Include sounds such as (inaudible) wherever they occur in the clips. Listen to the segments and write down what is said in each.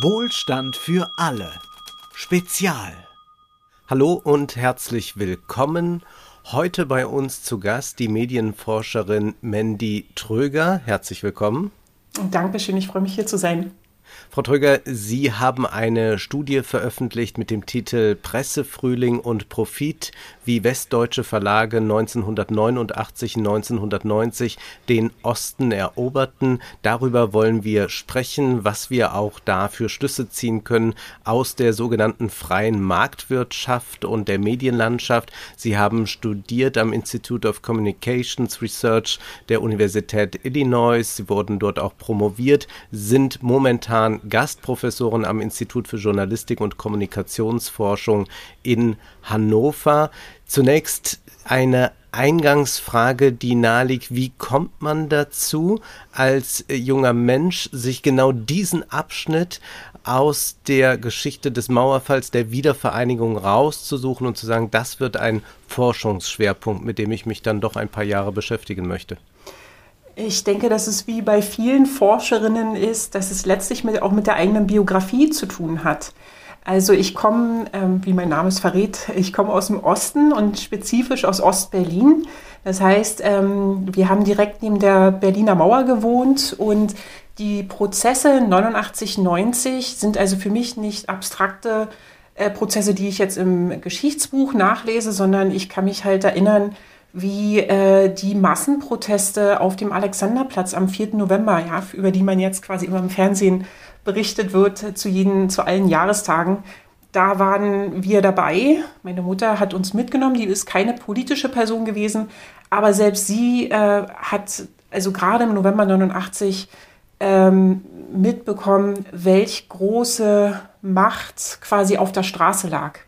Wohlstand für alle. Spezial. Hallo und herzlich willkommen. Heute bei uns zu Gast die Medienforscherin Mandy Tröger. Herzlich willkommen. Dankeschön, ich freue mich hier zu sein. Frau Tröger, Sie haben eine Studie veröffentlicht mit dem Titel Pressefrühling und Profit, wie westdeutsche Verlage 1989, 1990 den Osten eroberten. Darüber wollen wir sprechen, was wir auch da für Schlüsse ziehen können aus der sogenannten freien Marktwirtschaft und der Medienlandschaft. Sie haben studiert am Institute of Communications Research der Universität Illinois. Sie wurden dort auch promoviert, sind momentan Gastprofessorin am Institut für Journalistik und Kommunikationsforschung in Hannover. Zunächst eine Eingangsfrage, die naheliegt, wie kommt man dazu, als junger Mensch sich genau diesen Abschnitt aus der Geschichte des Mauerfalls, der Wiedervereinigung rauszusuchen und zu sagen, das wird ein Forschungsschwerpunkt, mit dem ich mich dann doch ein paar Jahre beschäftigen möchte? Ich denke, dass es wie bei vielen Forscherinnen ist, dass es letztlich mit, auch mit der eigenen Biografie zu tun hat. Also ich komme, ähm, wie mein Name es verrät, ich komme aus dem Osten und spezifisch aus Ostberlin. Das heißt, ähm, wir haben direkt neben der Berliner Mauer gewohnt und die Prozesse 89, 90 sind also für mich nicht abstrakte äh, Prozesse, die ich jetzt im Geschichtsbuch nachlese, sondern ich kann mich halt erinnern, wie äh, die Massenproteste auf dem Alexanderplatz am 4. November, ja, über die man jetzt quasi immer im Fernsehen berichtet wird, zu, jeden, zu allen Jahrestagen. Da waren wir dabei. Meine Mutter hat uns mitgenommen. Die ist keine politische Person gewesen, aber selbst sie äh, hat, also gerade im November 89, ähm, mitbekommen, welch große Macht quasi auf der Straße lag.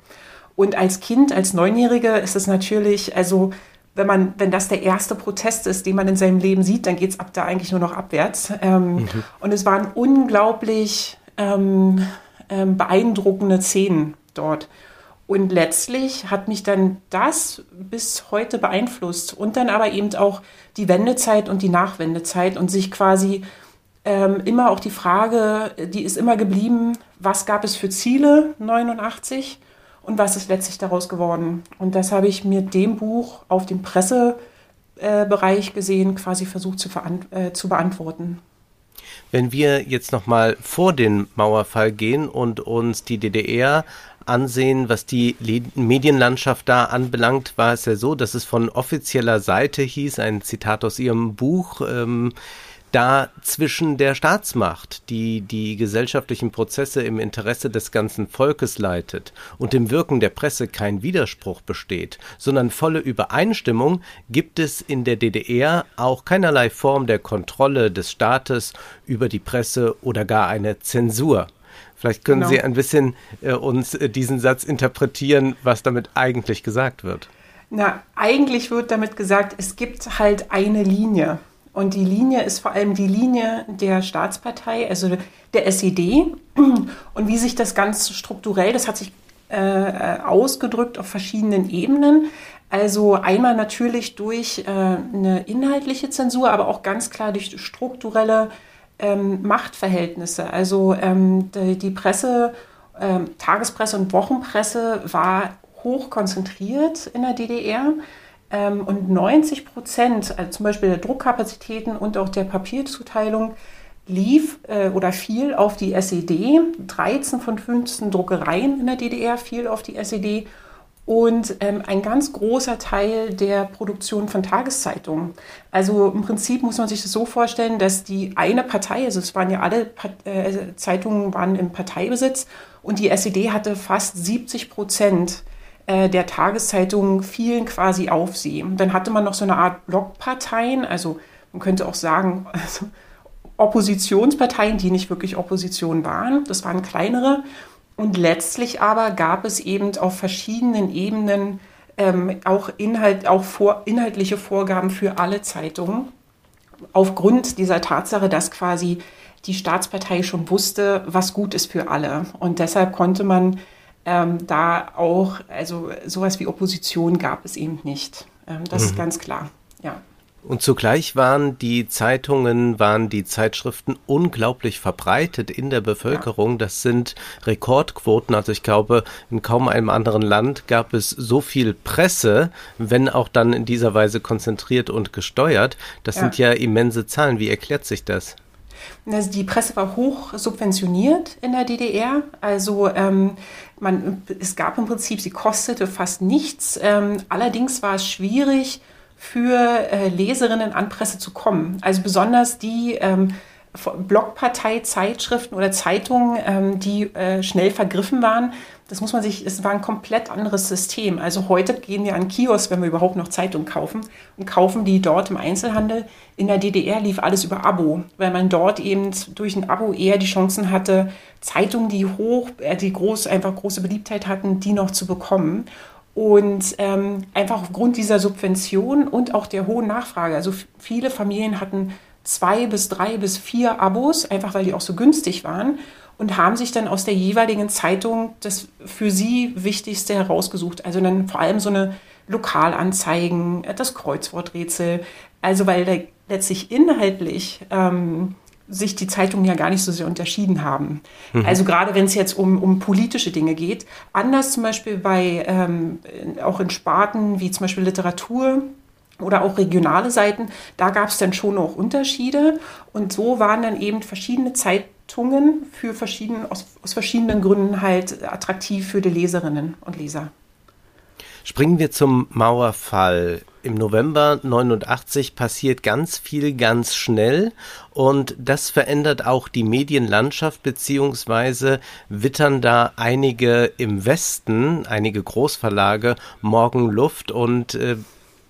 Und als Kind, als Neunjährige ist es natürlich, also wenn man, wenn das der erste Protest ist, den man in seinem Leben sieht, dann geht es ab da eigentlich nur noch abwärts. Ähm, mhm. Und es waren unglaublich ähm, ähm, beeindruckende Szenen dort. Und letztlich hat mich dann das bis heute beeinflusst und dann aber eben auch die Wendezeit und die Nachwendezeit und sich quasi ähm, immer auch die Frage, die ist immer geblieben, was gab es für Ziele 89 und was ist letztlich daraus geworden. Und das habe ich mit dem Buch auf dem Pressebereich gesehen quasi versucht zu, äh, zu beantworten. Wenn wir jetzt nochmal vor den Mauerfall gehen und uns die DDR ansehen, was die Medienlandschaft da anbelangt, war es ja so, dass es von offizieller Seite hieß, ein Zitat aus Ihrem Buch, ähm, da zwischen der Staatsmacht, die die gesellschaftlichen Prozesse im Interesse des ganzen Volkes leitet, und dem Wirken der Presse kein Widerspruch besteht, sondern volle Übereinstimmung, gibt es in der DDR auch keinerlei Form der Kontrolle des Staates über die Presse oder gar eine Zensur. Vielleicht können genau. Sie ein bisschen äh, uns äh, diesen Satz interpretieren, was damit eigentlich gesagt wird. Na, eigentlich wird damit gesagt, es gibt halt eine Linie. Und die Linie ist vor allem die Linie der Staatspartei, also der SED. Und wie sich das ganz strukturell, das hat sich äh, ausgedrückt auf verschiedenen Ebenen. Also einmal natürlich durch äh, eine inhaltliche Zensur, aber auch ganz klar durch strukturelle ähm, Machtverhältnisse. Also ähm, die, die, Presse, ähm, Tagespresse und Wochenpresse war hoch konzentriert in der DDR. Ähm, und 90 Prozent, also zum Beispiel der Druckkapazitäten und auch der Papierzuteilung, lief äh, oder fiel auf die SED. 13 von 15 Druckereien in der DDR fiel auf die SED. Und ähm, ein ganz großer Teil der Produktion von Tageszeitungen. Also im Prinzip muss man sich das so vorstellen, dass die eine Partei, also es waren ja alle äh, Zeitungen waren im Parteibesitz und die SED hatte fast 70 Prozent der Tageszeitungen fielen quasi auf sie. Dann hatte man noch so eine Art Blockparteien, also man könnte auch sagen, (laughs) also Oppositionsparteien, die nicht wirklich Opposition waren. Das waren kleinere. Und letztlich aber gab es eben auf verschiedenen Ebenen ähm, auch, Inhalt, auch vor, inhaltliche Vorgaben für alle Zeitungen. Aufgrund dieser Tatsache, dass quasi die Staatspartei schon wusste, was gut ist für alle. Und deshalb konnte man ähm, da auch, also sowas wie Opposition gab es eben nicht. Ähm, das mhm. ist ganz klar, ja. Und zugleich waren die Zeitungen, waren die Zeitschriften unglaublich verbreitet in der Bevölkerung. Das sind Rekordquoten. Also ich glaube, in kaum einem anderen Land gab es so viel Presse, wenn auch dann in dieser Weise konzentriert und gesteuert. Das ja. sind ja immense Zahlen. Wie erklärt sich das? Also die Presse war hoch subventioniert in der DDR. Also ähm, man, es gab im Prinzip, sie kostete fast nichts. Ähm, allerdings war es schwierig, für äh, Leserinnen an Presse zu kommen. Also besonders die ähm, Blockpartei-Zeitschriften oder Zeitungen, ähm, die äh, schnell vergriffen waren. Das muss man sich, es war ein komplett anderes System. Also heute gehen wir an Kiosk, wenn wir überhaupt noch Zeitungen kaufen und kaufen die dort im Einzelhandel. In der DDR lief alles über Abo, weil man dort eben durch ein Abo eher die Chancen hatte, Zeitungen, die hoch, äh, die groß, einfach große Beliebtheit hatten, die noch zu bekommen. Und ähm, einfach aufgrund dieser Subvention und auch der hohen Nachfrage, also viele Familien hatten zwei bis drei bis vier Abos, einfach weil die auch so günstig waren und haben sich dann aus der jeweiligen Zeitung das für sie Wichtigste herausgesucht. Also dann vor allem so eine Lokalanzeigen, das Kreuzworträtsel. Also weil da letztlich inhaltlich ähm, sich die Zeitungen ja gar nicht so sehr unterschieden haben. Mhm. Also gerade wenn es jetzt um, um politische Dinge geht. Anders zum Beispiel bei ähm, auch in Sparten wie zum Beispiel Literatur oder auch regionale Seiten, da gab es dann schon auch Unterschiede. Und so waren dann eben verschiedene Zeitungen für verschieden, aus, aus verschiedenen Gründen halt attraktiv für die Leserinnen und Leser. Springen wir zum Mauerfall. Im November 89 passiert ganz viel ganz schnell und das verändert auch die Medienlandschaft beziehungsweise wittern da einige im Westen, einige Großverlage morgen Luft und äh,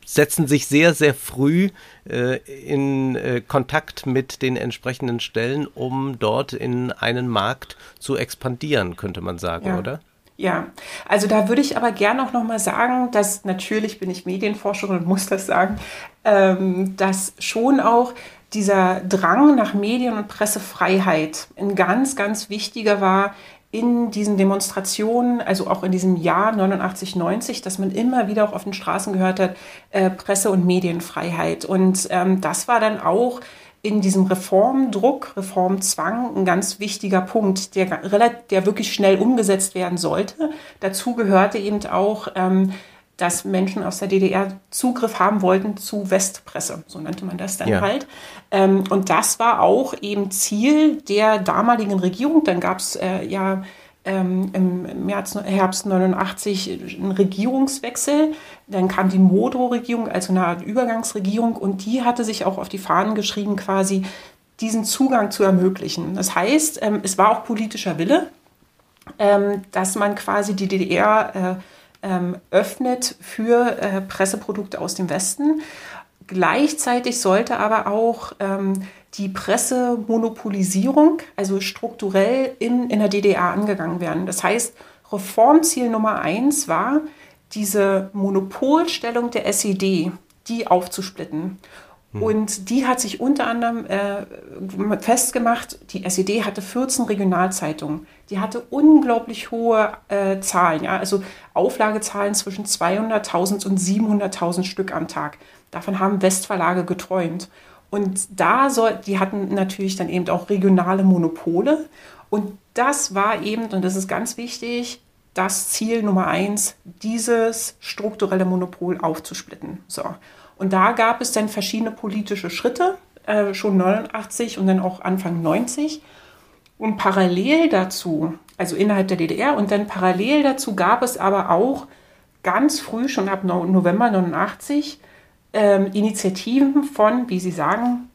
setzen sich sehr, sehr früh äh, in äh, Kontakt mit den entsprechenden Stellen, um dort in einen Markt zu expandieren, könnte man sagen, ja. oder? Ja, also da würde ich aber gerne auch nochmal sagen, dass natürlich bin ich Medienforscherin und muss das sagen, ähm, dass schon auch dieser Drang nach Medien- und Pressefreiheit ein ganz, ganz wichtiger war in diesen Demonstrationen, also auch in diesem Jahr 89, 90, dass man immer wieder auch auf den Straßen gehört hat, äh, Presse- und Medienfreiheit. Und ähm, das war dann auch in diesem Reformdruck, Reformzwang ein ganz wichtiger Punkt, der, der wirklich schnell umgesetzt werden sollte. Dazu gehörte eben auch, ähm, dass Menschen aus der DDR Zugriff haben wollten zu Westpresse, so nannte man das dann ja. halt. Ähm, und das war auch eben Ziel der damaligen Regierung. Dann gab es äh, ja ähm, im März, Herbst 89 einen Regierungswechsel. Dann kam die Modro-Regierung, also eine Art Übergangsregierung, und die hatte sich auch auf die Fahnen geschrieben, quasi diesen Zugang zu ermöglichen. Das heißt, ähm, es war auch politischer Wille, ähm, dass man quasi die DDR äh, ähm, öffnet für äh, Presseprodukte aus dem Westen. Gleichzeitig sollte aber auch ähm, die Pressemonopolisierung, also strukturell in, in der DDR angegangen werden. Das heißt, Reformziel Nummer eins war, diese Monopolstellung der SED, die aufzusplitten. Hm. Und die hat sich unter anderem äh, festgemacht, die SED hatte 14 Regionalzeitungen. Die hatte unglaublich hohe äh, Zahlen, ja, also Auflagezahlen zwischen 200.000 und 700.000 Stück am Tag. Davon haben Westverlage geträumt. Und da soll, die hatten natürlich dann eben auch regionale Monopole. Und das war eben, und das ist ganz wichtig, das Ziel Nummer eins, dieses strukturelle Monopol aufzusplitten. So. Und da gab es dann verschiedene politische Schritte, äh, schon 89 und dann auch Anfang 90. Und parallel dazu, also innerhalb der DDR, und dann parallel dazu gab es aber auch ganz früh, schon ab November 89, ähm, Initiativen von, wie Sie sagen,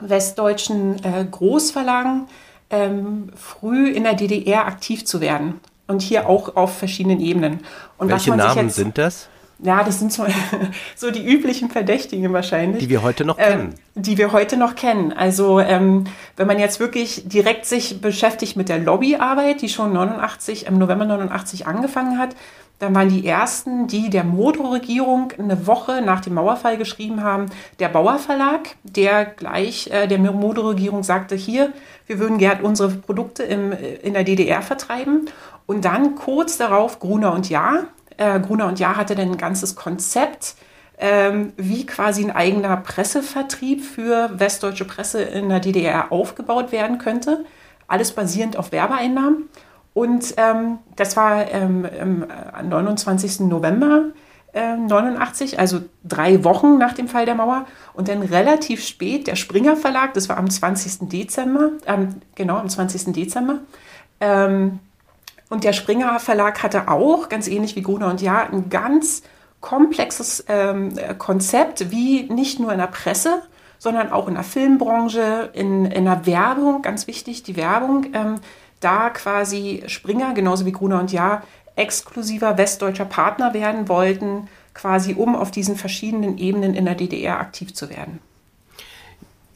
westdeutschen äh, Großverlagen ähm, früh in der DDR aktiv zu werden. Und hier auch auf verschiedenen Ebenen. Und Welche Namen jetzt, sind das? Ja, das sind so, (laughs) so, die üblichen Verdächtigen wahrscheinlich. Die wir heute noch ähm, kennen. Die wir heute noch kennen. Also ähm, wenn man jetzt wirklich direkt sich beschäftigt mit der Lobbyarbeit, die schon 89, im November 89 angefangen hat, dann waren die ersten, die der Modo-Regierung eine Woche nach dem Mauerfall geschrieben haben, der Bauer Verlag, der gleich äh, der Modo-Regierung sagte, hier, wir würden gerne unsere Produkte im, äh, in der DDR vertreiben. Und dann kurz darauf Gruner und Jahr. Äh, Gruner und Jahr hatte dann ein ganzes Konzept ähm, wie quasi ein eigener Pressevertrieb für westdeutsche Presse in der DDR aufgebaut werden könnte. Alles basierend auf Werbeeinnahmen. Und ähm, das war ähm, am 29. November äh, 89, also drei Wochen nach dem Fall der Mauer. Und dann relativ spät der Springer Verlag, das war am 20. Dezember, ähm, genau am 20. Dezember. Ähm, und der Springer Verlag hatte auch, ganz ähnlich wie Gruner und Ja, ein ganz komplexes ähm, Konzept, wie nicht nur in der Presse, sondern auch in der Filmbranche, in, in der Werbung, ganz wichtig, die Werbung, ähm, da quasi Springer, genauso wie Gruner und Ja, exklusiver westdeutscher Partner werden wollten, quasi um auf diesen verschiedenen Ebenen in der DDR aktiv zu werden.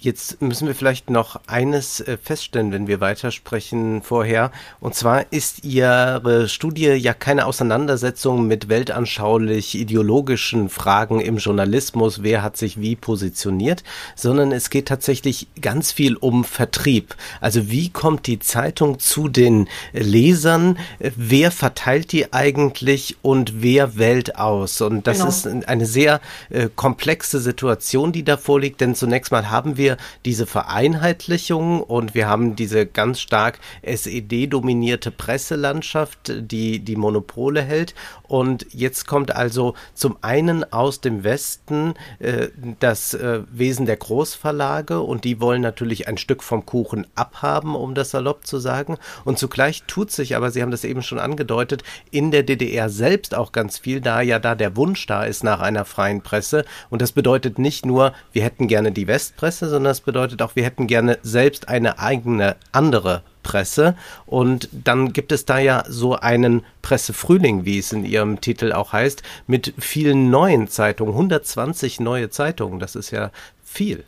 Jetzt müssen wir vielleicht noch eines äh, feststellen, wenn wir weitersprechen vorher. Und zwar ist Ihre Studie ja keine Auseinandersetzung mit weltanschaulich ideologischen Fragen im Journalismus, wer hat sich wie positioniert, sondern es geht tatsächlich ganz viel um Vertrieb. Also wie kommt die Zeitung zu den Lesern? Wer verteilt die eigentlich und wer wählt aus? Und das genau. ist eine sehr äh, komplexe Situation, die da vorliegt, denn zunächst mal haben wir diese Vereinheitlichung und wir haben diese ganz stark SED-dominierte Presselandschaft, die die Monopole hält. Und jetzt kommt also zum einen aus dem Westen äh, das äh, Wesen der Großverlage und die wollen natürlich ein Stück vom Kuchen abhaben, um das salopp zu sagen. Und zugleich tut sich aber, Sie haben das eben schon angedeutet, in der DDR selbst auch ganz viel, da ja da der Wunsch da ist nach einer freien Presse. Und das bedeutet nicht nur, wir hätten gerne die Westpresse, sondern das bedeutet auch, wir hätten gerne selbst eine eigene andere Presse. Und dann gibt es da ja so einen Pressefrühling, wie es in Ihrem Titel auch heißt, mit vielen neuen Zeitungen, 120 neue Zeitungen. Das ist ja viel.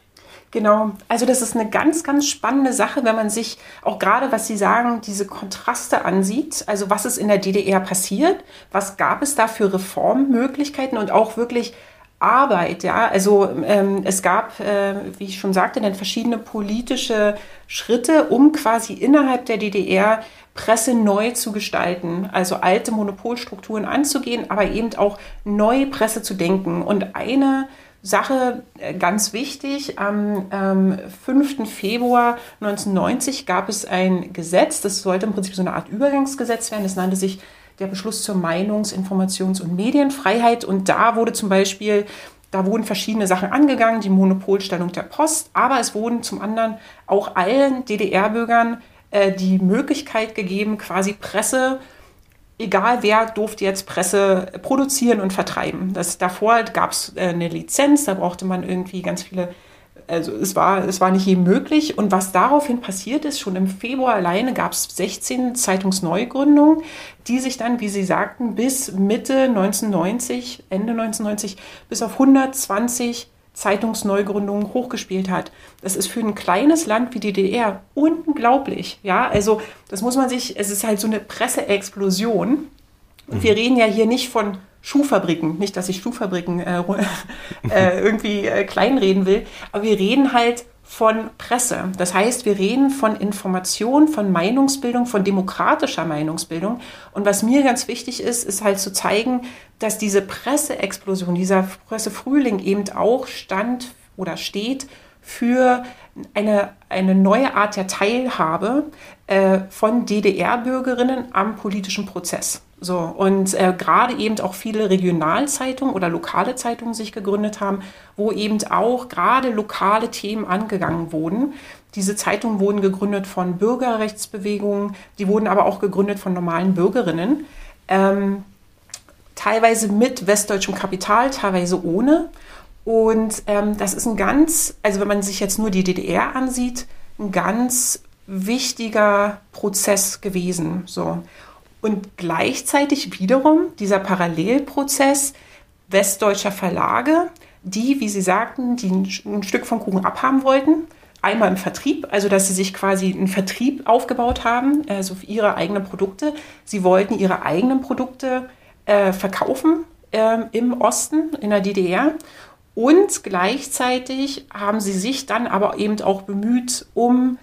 Genau, also das ist eine ganz, ganz spannende Sache, wenn man sich auch gerade, was Sie sagen, diese Kontraste ansieht. Also was ist in der DDR passiert? Was gab es da für Reformmöglichkeiten und auch wirklich Arbeit, ja. Also ähm, es gab, äh, wie ich schon sagte, dann verschiedene politische Schritte, um quasi innerhalb der DDR Presse neu zu gestalten, also alte Monopolstrukturen anzugehen, aber eben auch neue Presse zu denken. Und eine Sache äh, ganz wichtig, am ähm, 5. Februar 1990 gab es ein Gesetz, das sollte im Prinzip so eine Art Übergangsgesetz werden, das nannte sich der Beschluss zur Meinungs-, Informations- und Medienfreiheit. Und da wurde zum Beispiel, da wurden verschiedene Sachen angegangen, die Monopolstellung der Post, aber es wurden zum anderen auch allen DDR-Bürgern äh, die Möglichkeit gegeben, quasi Presse egal wer durfte jetzt Presse produzieren und vertreiben. Das, davor gab es äh, eine Lizenz, da brauchte man irgendwie ganz viele also es war, es war nicht jedem möglich. Und was daraufhin passiert ist, schon im Februar alleine gab es 16 Zeitungsneugründungen, die sich dann, wie Sie sagten, bis Mitte 1990, Ende 1990, bis auf 120 Zeitungsneugründungen hochgespielt hat. Das ist für ein kleines Land wie die DDR unglaublich. Ja, also das muss man sich, es ist halt so eine Presseexplosion. Und wir reden ja hier nicht von Schuhfabriken. Nicht, dass ich Schuhfabriken äh, (laughs) äh, irgendwie äh, kleinreden will, aber wir reden halt von Presse. Das heißt, wir reden von Information, von Meinungsbildung, von demokratischer Meinungsbildung. Und was mir ganz wichtig ist, ist halt zu zeigen, dass diese Presseexplosion, dieser Pressefrühling eben auch stand oder steht für eine, eine neue Art der Teilhabe äh, von DDR-Bürgerinnen am politischen Prozess. So, und äh, gerade eben auch viele Regionalzeitungen oder lokale Zeitungen sich gegründet haben, wo eben auch gerade lokale Themen angegangen wurden. Diese Zeitungen wurden gegründet von Bürgerrechtsbewegungen, die wurden aber auch gegründet von normalen Bürgerinnen. Ähm, teilweise mit westdeutschem Kapital, teilweise ohne. Und ähm, das ist ein ganz, also wenn man sich jetzt nur die DDR ansieht, ein ganz wichtiger Prozess gewesen. So. Und gleichzeitig wiederum dieser Parallelprozess westdeutscher Verlage, die, wie Sie sagten, die ein Stück vom Kuchen abhaben wollten. Einmal im Vertrieb, also dass sie sich quasi einen Vertrieb aufgebaut haben, also für ihre eigenen Produkte. Sie wollten ihre eigenen Produkte äh, verkaufen äh, im Osten, in der DDR. Und gleichzeitig haben sie sich dann aber eben auch bemüht um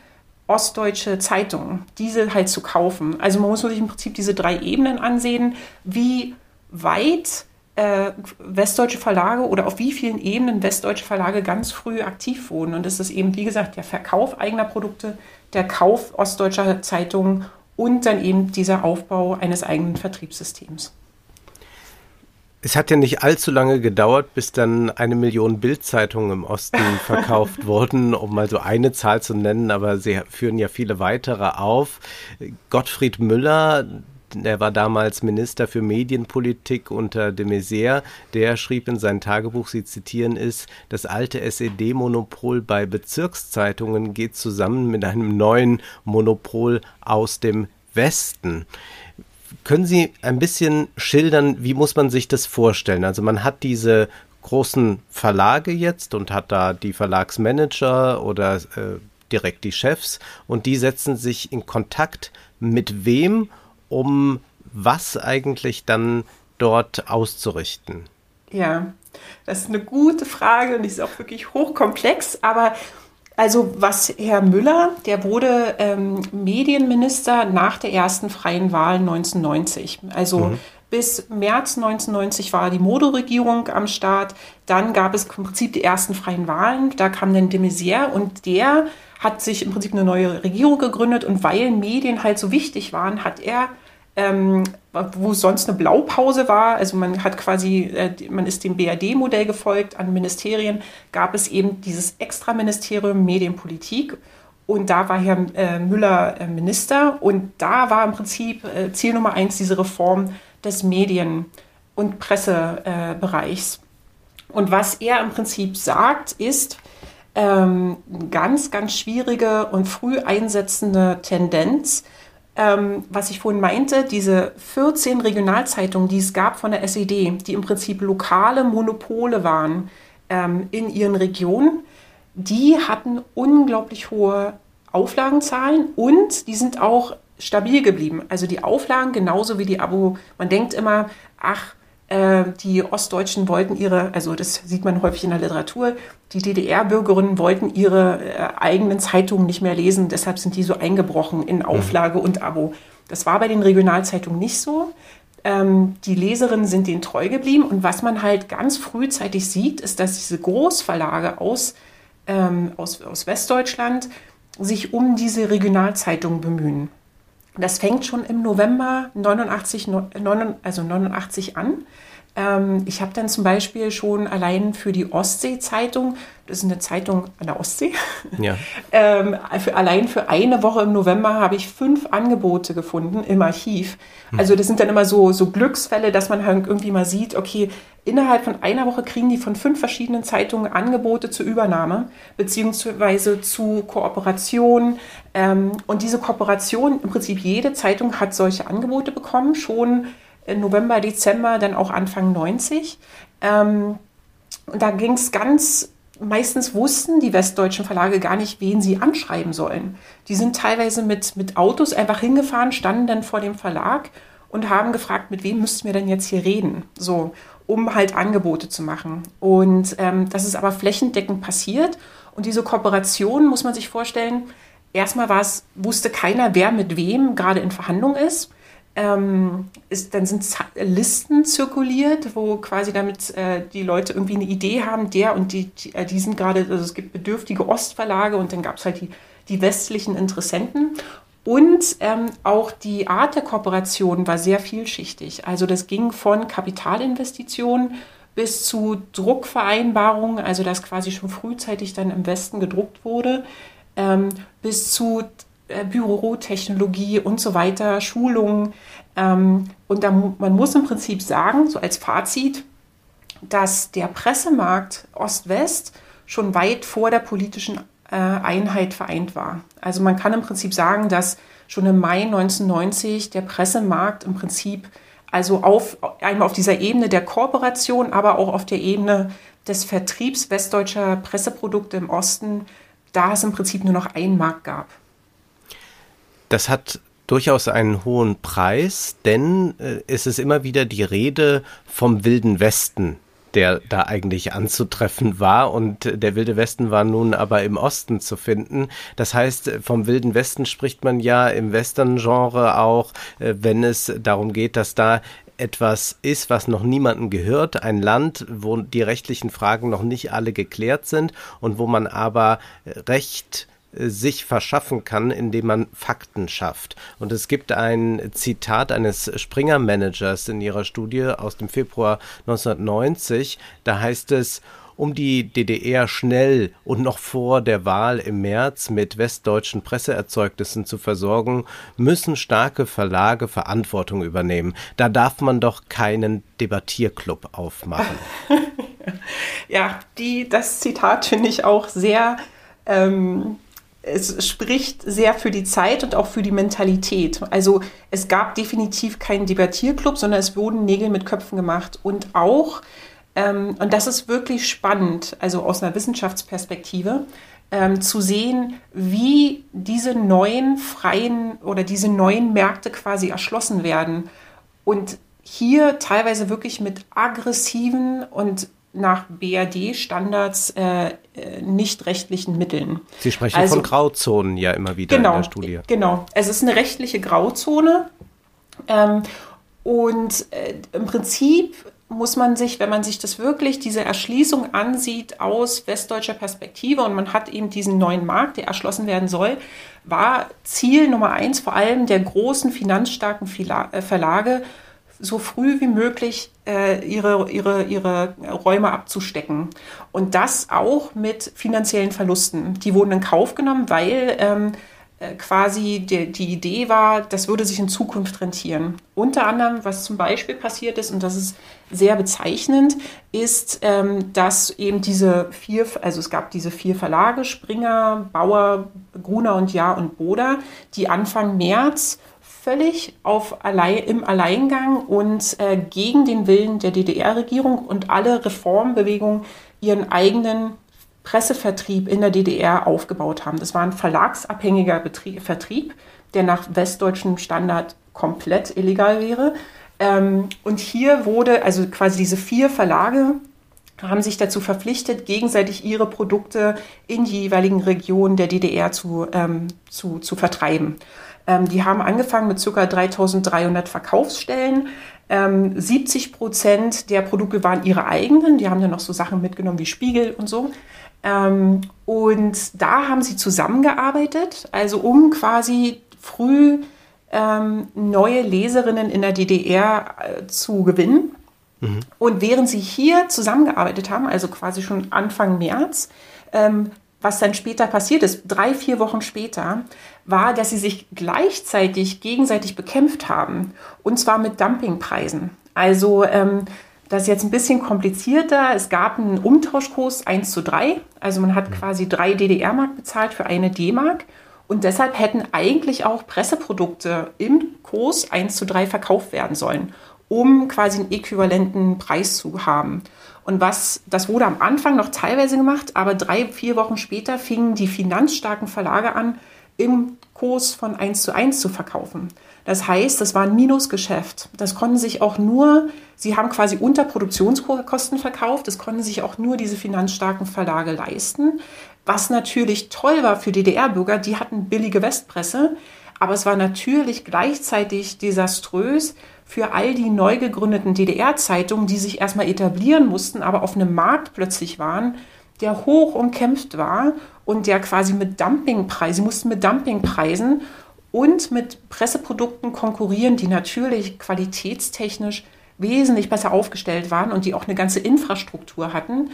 ostdeutsche Zeitungen, diese halt zu kaufen. Also man muss sich im Prinzip diese drei Ebenen ansehen, wie weit äh, westdeutsche Verlage oder auf wie vielen Ebenen westdeutsche Verlage ganz früh aktiv wurden. Und es ist eben, wie gesagt, der Verkauf eigener Produkte, der Kauf ostdeutscher Zeitungen und dann eben dieser Aufbau eines eigenen Vertriebssystems. Es hat ja nicht allzu lange gedauert, bis dann eine Million Bildzeitungen im Osten (laughs) verkauft wurden, um mal so eine Zahl zu nennen, aber sie führen ja viele weitere auf. Gottfried Müller, der war damals Minister für Medienpolitik unter de Maizière, der schrieb in sein Tagebuch, Sie zitieren es, das alte SED-Monopol bei Bezirkszeitungen geht zusammen mit einem neuen Monopol aus dem Westen. Können Sie ein bisschen schildern, wie muss man sich das vorstellen? Also man hat diese großen Verlage jetzt und hat da die Verlagsmanager oder äh, direkt die Chefs und die setzen sich in Kontakt mit wem, um was eigentlich dann dort auszurichten? Ja, das ist eine gute Frage und die ist auch wirklich hochkomplex, aber also was Herr Müller, der wurde ähm, Medienminister nach der ersten freien Wahl 1990. Also mhm. bis März 1990 war die Modo-Regierung am Start. Dann gab es im Prinzip die ersten freien Wahlen. Da kam dann de Maizière und der hat sich im Prinzip eine neue Regierung gegründet. Und weil Medien halt so wichtig waren, hat er ähm, wo sonst eine Blaupause war, also man hat quasi, äh, man ist dem BRD-Modell gefolgt an Ministerien, gab es eben dieses Extraministerium Medienpolitik und da war Herr äh, Müller äh, Minister und da war im Prinzip Ziel Nummer eins diese Reform des Medien- und Pressebereichs. und was er im Prinzip sagt, ist, ähm, ganz, ganz schwierige und früh einsetzende Tendenz, ähm, was ich vorhin meinte, diese 14 Regionalzeitungen, die es gab von der SED, die im Prinzip lokale Monopole waren ähm, in ihren Regionen, die hatten unglaublich hohe Auflagenzahlen und die sind auch stabil geblieben. Also die Auflagen genauso wie die Abo. Man denkt immer, ach, die Ostdeutschen wollten ihre, also das sieht man häufig in der Literatur, die DDR-Bürgerinnen wollten ihre äh, eigenen Zeitungen nicht mehr lesen, deshalb sind die so eingebrochen in mhm. Auflage und Abo. Das war bei den Regionalzeitungen nicht so. Ähm, die Leserinnen sind denen treu geblieben und was man halt ganz frühzeitig sieht, ist, dass diese Großverlage aus, ähm, aus, aus Westdeutschland sich um diese Regionalzeitungen bemühen. Das fängt schon im November 89, also 89 an. Ähm, ich habe dann zum Beispiel schon allein für die Ostsee-Zeitung, das ist eine Zeitung an der Ostsee, ja. (laughs) ähm, für, allein für eine Woche im November habe ich fünf Angebote gefunden im Archiv. Hm. Also das sind dann immer so, so Glücksfälle, dass man halt irgendwie mal sieht, okay, innerhalb von einer Woche kriegen die von fünf verschiedenen Zeitungen Angebote zur Übernahme beziehungsweise zu Kooperation. Ähm, und diese Kooperation, im Prinzip jede Zeitung hat solche Angebote bekommen, schon November, Dezember, dann auch Anfang 90. Ähm, und da ging es ganz, meistens wussten die westdeutschen Verlage gar nicht, wen sie anschreiben sollen. Die sind teilweise mit, mit Autos einfach hingefahren, standen dann vor dem Verlag und haben gefragt, mit wem müssten wir denn jetzt hier reden? So, um halt Angebote zu machen. Und ähm, das ist aber flächendeckend passiert. Und diese Kooperation muss man sich vorstellen, erstmal wusste keiner, wer mit wem gerade in Verhandlung ist ähm, ist, dann sind Listen zirkuliert, wo quasi damit äh, die Leute irgendwie eine Idee haben, der und die, die, äh, die sind gerade, also es gibt bedürftige Ostverlage und dann gab es halt die, die westlichen Interessenten. Und ähm, auch die Art der Kooperation war sehr vielschichtig. Also das ging von Kapitalinvestitionen bis zu Druckvereinbarungen, also dass quasi schon frühzeitig dann im Westen gedruckt wurde, ähm, bis zu äh, Bürotechnologie und so weiter, Schulungen. Ähm, und da, man muss im Prinzip sagen, so als Fazit, dass der Pressemarkt Ost-West schon weit vor der politischen äh, Einheit vereint war. Also man kann im Prinzip sagen, dass schon im Mai 1990 der Pressemarkt im Prinzip also auf, einmal auf dieser Ebene der Kooperation, aber auch auf der Ebene des Vertriebs westdeutscher Presseprodukte im Osten, da es im Prinzip nur noch einen Markt gab. Das hat durchaus einen hohen Preis, denn äh, es ist immer wieder die Rede vom wilden Westen, der da eigentlich anzutreffen war und der wilde Westen war nun aber im Osten zu finden. Das heißt, vom wilden Westen spricht man ja im Western-Genre auch, äh, wenn es darum geht, dass da etwas ist, was noch niemandem gehört, ein Land, wo die rechtlichen Fragen noch nicht alle geklärt sind und wo man aber Recht sich verschaffen kann, indem man Fakten schafft. Und es gibt ein Zitat eines Springer-Managers in ihrer Studie aus dem Februar 1990. Da heißt es, um die DDR schnell und noch vor der Wahl im März mit westdeutschen Presseerzeugnissen zu versorgen, müssen starke Verlage Verantwortung übernehmen. Da darf man doch keinen Debattierclub aufmachen. (laughs) ja, die, das Zitat finde ich auch sehr ähm, es spricht sehr für die Zeit und auch für die Mentalität. Also es gab definitiv keinen Debattierclub, sondern es wurden Nägel mit Köpfen gemacht. Und auch, ähm, und das ist wirklich spannend, also aus einer Wissenschaftsperspektive, ähm, zu sehen, wie diese neuen freien oder diese neuen Märkte quasi erschlossen werden. Und hier teilweise wirklich mit aggressiven und nach BRD-Standards äh, äh, nicht rechtlichen Mitteln. Sie sprechen also, von Grauzonen ja immer wieder genau, in der Studie. Genau, es ist eine rechtliche Grauzone. Ähm, und äh, im Prinzip muss man sich, wenn man sich das wirklich, diese Erschließung ansieht aus westdeutscher Perspektive und man hat eben diesen neuen Markt, der erschlossen werden soll, war Ziel Nummer eins vor allem der großen finanzstarken äh, Verlage so früh wie möglich äh, ihre, ihre, ihre Räume abzustecken. Und das auch mit finanziellen Verlusten. Die wurden in Kauf genommen, weil ähm, äh, quasi die, die Idee war, das würde sich in Zukunft rentieren. Unter anderem, was zum Beispiel passiert ist, und das ist sehr bezeichnend, ist, ähm, dass eben diese vier, also es gab diese vier Verlage, Springer, Bauer, Gruner und Jahr und Boda, die Anfang März völlig auf allein, im Alleingang und äh, gegen den Willen der DDR-Regierung und alle Reformbewegungen ihren eigenen Pressevertrieb in der DDR aufgebaut haben. Das war ein verlagsabhängiger Betrieb, Vertrieb, der nach westdeutschem Standard komplett illegal wäre. Ähm, und hier wurde, also quasi diese vier Verlage haben sich dazu verpflichtet, gegenseitig ihre Produkte in die jeweiligen Regionen der DDR zu, ähm, zu, zu vertreiben. Ähm, die haben angefangen mit ca. 3300 Verkaufsstellen. Ähm, 70 Prozent der Produkte waren ihre eigenen. Die haben dann noch so Sachen mitgenommen wie Spiegel und so. Ähm, und da haben sie zusammengearbeitet, also um quasi früh ähm, neue Leserinnen in der DDR äh, zu gewinnen. Mhm. Und während sie hier zusammengearbeitet haben, also quasi schon Anfang März, ähm, was dann später passiert ist, drei, vier Wochen später, war, dass sie sich gleichzeitig gegenseitig bekämpft haben. Und zwar mit Dumpingpreisen. Also ähm, das ist jetzt ein bisschen komplizierter. Es gab einen Umtauschkurs 1 zu 3. Also man hat quasi drei DDR-Mark bezahlt für eine D-Mark. Und deshalb hätten eigentlich auch Presseprodukte im Kurs 1 zu 3 verkauft werden sollen, um quasi einen äquivalenten Preis zu haben. Und was, das wurde am Anfang noch teilweise gemacht, aber drei, vier Wochen später fingen die finanzstarken Verlage an, im Kurs von 1 zu 1 zu verkaufen. Das heißt, das war ein Minusgeschäft. Das konnten sich auch nur, sie haben quasi unter Produktionskosten verkauft, das konnten sich auch nur diese finanzstarken Verlage leisten. Was natürlich toll war für DDR-Bürger, die hatten billige Westpresse, aber es war natürlich gleichzeitig desaströs für all die neu gegründeten DDR-Zeitungen, die sich erstmal etablieren mussten, aber auf einem Markt plötzlich waren, der hoch umkämpft war und der quasi mit Dumpingpreisen, sie mussten mit Dumpingpreisen und mit Presseprodukten konkurrieren, die natürlich qualitätstechnisch wesentlich besser aufgestellt waren und die auch eine ganze Infrastruktur hatten.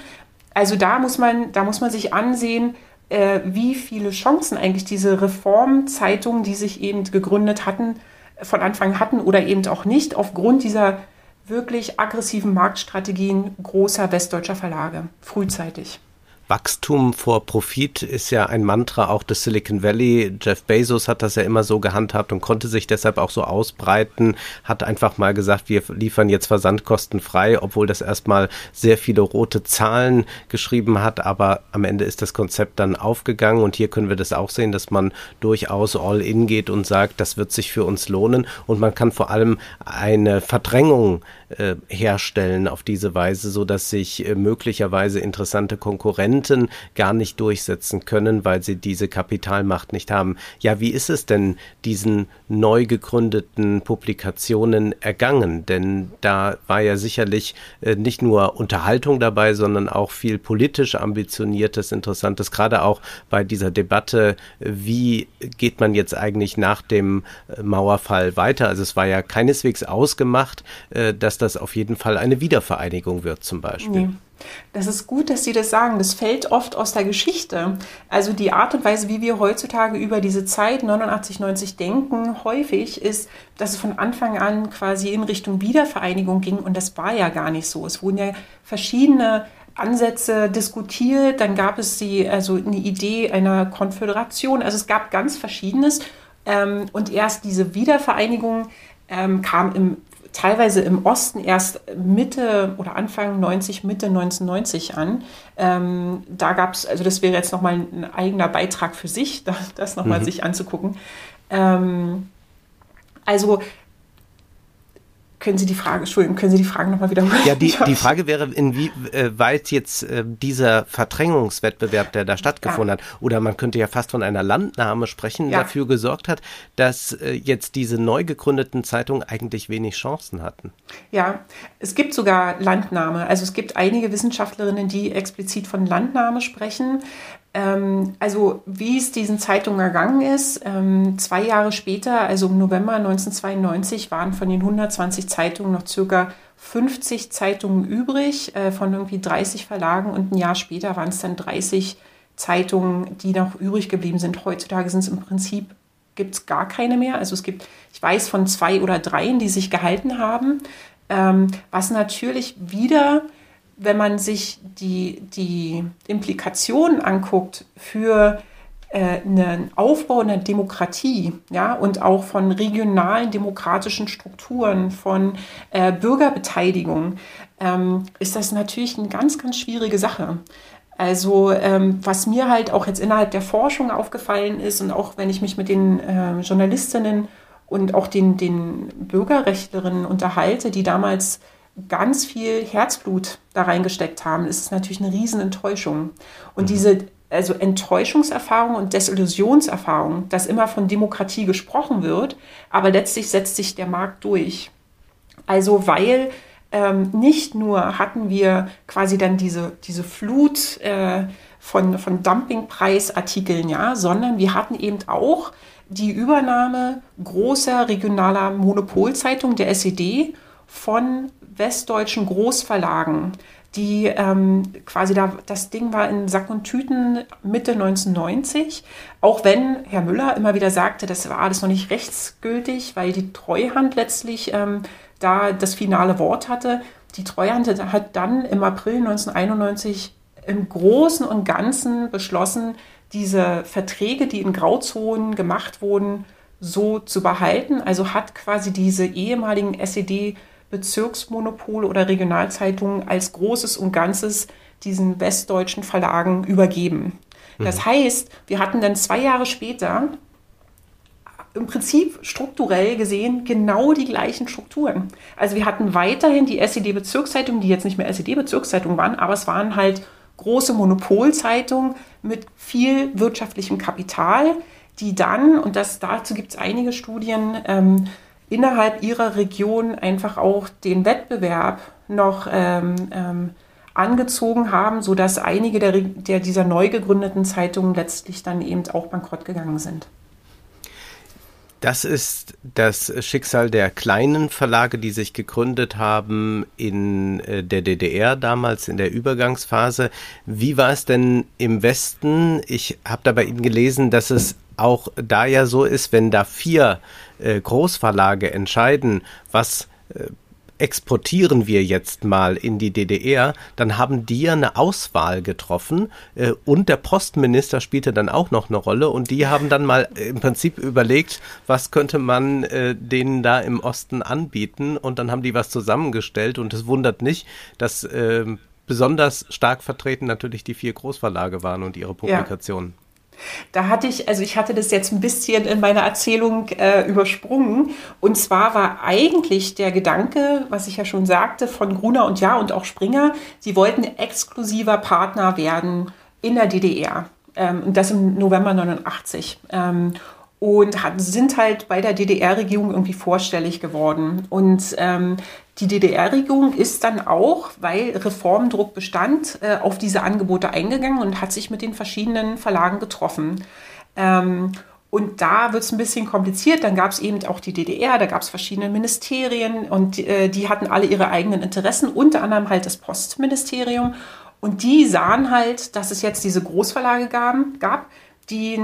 Also da muss man, da muss man sich ansehen, äh, wie viele Chancen eigentlich diese Reformzeitungen, die sich eben gegründet hatten, von Anfang hatten oder eben auch nicht, aufgrund dieser wirklich aggressiven Marktstrategien großer westdeutscher Verlage, frühzeitig. Wachstum vor Profit ist ja ein Mantra auch des Silicon Valley. Jeff Bezos hat das ja immer so gehandhabt und konnte sich deshalb auch so ausbreiten, hat einfach mal gesagt, wir liefern jetzt versandkostenfrei, obwohl das erstmal sehr viele rote Zahlen geschrieben hat, aber am Ende ist das Konzept dann aufgegangen und hier können wir das auch sehen, dass man durchaus all in geht und sagt, das wird sich für uns lohnen und man kann vor allem eine Verdrängung äh, herstellen auf diese Weise, so dass sich äh, möglicherweise interessante Konkurrenten gar nicht durchsetzen können, weil sie diese Kapitalmacht nicht haben. Ja, wie ist es denn diesen neu gegründeten Publikationen ergangen? Denn da war ja sicherlich äh, nicht nur Unterhaltung dabei, sondern auch viel politisch ambitioniertes, interessantes, gerade auch bei dieser Debatte, wie geht man jetzt eigentlich nach dem Mauerfall weiter? Also es war ja keineswegs ausgemacht, dass das auf jeden Fall eine Wiedervereinigung wird zum Beispiel. Nee. Das ist gut, dass Sie das sagen. Das fällt oft aus der Geschichte. Also die Art und Weise, wie wir heutzutage über diese Zeit 89, 90 denken, häufig ist, dass es von Anfang an quasi in Richtung Wiedervereinigung ging. Und das war ja gar nicht so. Es wurden ja verschiedene Ansätze diskutiert. Dann gab es die, also eine Idee einer Konföderation. Also es gab ganz Verschiedenes. Ähm, und erst diese Wiedervereinigung ähm, kam im teilweise im Osten erst Mitte oder Anfang 90, Mitte 1990 an. Ähm, da gab es, also das wäre jetzt nochmal ein eigener Beitrag für sich, (laughs) das, nochmal mhm. sich anzugucken. Ähm, also können Sie die Frage, Entschuldigung, können Sie die Frage nochmal wiederholen? Ja, die, die Frage wäre, inwieweit jetzt äh, dieser Verdrängungswettbewerb, der da stattgefunden ja. hat, oder man könnte ja fast von einer Landnahme sprechen, ja. dafür gesorgt hat, dass äh, jetzt diese neu gegründeten Zeitungen eigentlich wenig Chancen hatten. Ja, es gibt sogar Landnahme. Also es gibt einige Wissenschaftlerinnen, die explizit von Landnahme sprechen. Ähm, also wie es diesen Zeitungen ergangen ist, ähm, zwei Jahre später, also im November 1992, waren von den 120 Zeitungen noch circa 50 Zeitungen übrig, äh, von irgendwie 30 Verlagen und ein Jahr später waren es dann 30 Zeitungen, die noch übrig geblieben sind. Heutzutage sind es im Prinzip, gibt es gar keine mehr. Also es gibt, ich weiß von zwei oder dreien, die sich gehalten haben, ähm, was natürlich wieder wenn man sich die, die Implikationen anguckt für äh, einen Aufbau einer Demokratie ja, und auch von regionalen demokratischen Strukturen, von äh, Bürgerbeteiligung, ähm, ist das natürlich eine ganz, ganz schwierige Sache. Also ähm, was mir halt auch jetzt innerhalb der Forschung aufgefallen ist und auch wenn ich mich mit den äh, Journalistinnen und auch den, den Bürgerrechtlerinnen unterhalte, die damals ganz viel Herzblut da reingesteckt haben, ist es natürlich eine Riesenenttäuschung. Und mhm. diese also Enttäuschungserfahrung und Desillusionserfahrung, dass immer von Demokratie gesprochen wird, aber letztlich setzt sich der Markt durch. Also weil ähm, nicht nur hatten wir quasi dann diese, diese Flut äh, von, von Dumpingpreisartikeln, ja, sondern wir hatten eben auch die Übernahme großer regionaler Monopolzeitungen der SED von westdeutschen Großverlagen, die ähm, quasi da, das Ding war in Sack und Tüten Mitte 1990, auch wenn Herr Müller immer wieder sagte, das war alles noch nicht rechtsgültig, weil die Treuhand letztlich ähm, da das finale Wort hatte. Die Treuhand hat dann im April 1991 im Großen und Ganzen beschlossen, diese Verträge, die in Grauzonen gemacht wurden, so zu behalten. Also hat quasi diese ehemaligen SED Bezirksmonopole oder Regionalzeitungen als Großes und Ganzes diesen westdeutschen Verlagen übergeben. Das mhm. heißt, wir hatten dann zwei Jahre später im Prinzip strukturell gesehen genau die gleichen Strukturen. Also wir hatten weiterhin die SED-Bezirkszeitungen, die jetzt nicht mehr SED-Bezirkszeitungen waren, aber es waren halt große Monopolzeitungen mit viel wirtschaftlichem Kapital, die dann, und das, dazu gibt es einige Studien, ähm, innerhalb ihrer Region einfach auch den Wettbewerb noch ähm, ähm, angezogen haben, sodass einige der, der dieser neu gegründeten Zeitungen letztlich dann eben auch bankrott gegangen sind. Das ist das Schicksal der kleinen Verlage, die sich gegründet haben in äh, der DDR damals in der Übergangsphase. Wie war es denn im Westen? Ich habe da bei Ihnen gelesen, dass es auch da ja so ist, wenn da vier äh, Großverlage entscheiden, was äh, exportieren wir jetzt mal in die DDR, dann haben die ja eine Auswahl getroffen äh, und der Postminister spielte dann auch noch eine Rolle und die haben dann mal im Prinzip überlegt, was könnte man äh, denen da im Osten anbieten und dann haben die was zusammengestellt und es wundert nicht, dass äh, besonders stark vertreten natürlich die vier Großverlage waren und ihre Publikationen. Ja. Da hatte ich, also ich hatte das jetzt ein bisschen in meiner Erzählung äh, übersprungen. Und zwar war eigentlich der Gedanke, was ich ja schon sagte, von Gruner und Ja und auch Springer, sie wollten exklusiver Partner werden in der DDR. Ähm, und das im November 89. Ähm, und hat, sind halt bei der DDR-Regierung irgendwie vorstellig geworden. Und ähm, die DDR-Regierung ist dann auch, weil Reformdruck bestand, äh, auf diese Angebote eingegangen und hat sich mit den verschiedenen Verlagen getroffen. Ähm, und da wird es ein bisschen kompliziert. Dann gab es eben auch die DDR, da gab es verschiedene Ministerien und äh, die hatten alle ihre eigenen Interessen, unter anderem halt das Postministerium. Und die sahen halt, dass es jetzt diese Großverlage gab, gab die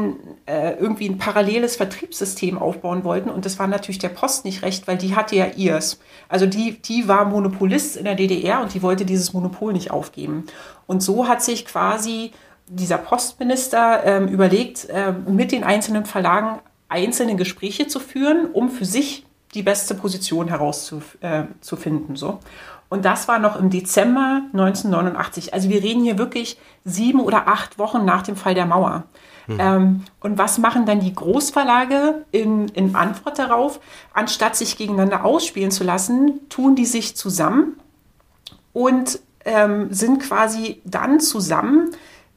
äh, irgendwie ein paralleles Vertriebssystem aufbauen wollten. Und das war natürlich der Post nicht recht, weil die hatte ja ihrs. Also die, die war Monopolist in der DDR und die wollte dieses Monopol nicht aufgeben. Und so hat sich quasi dieser Postminister ähm, überlegt, äh, mit den einzelnen Verlagen einzelne Gespräche zu führen, um für sich die beste Position herauszufinden. Äh, so. Und das war noch im Dezember 1989. Also wir reden hier wirklich sieben oder acht Wochen nach dem Fall der Mauer. Mhm. Ähm, und was machen dann die Großverlage in, in Antwort darauf? Anstatt sich gegeneinander ausspielen zu lassen, tun die sich zusammen und ähm, sind quasi dann zusammen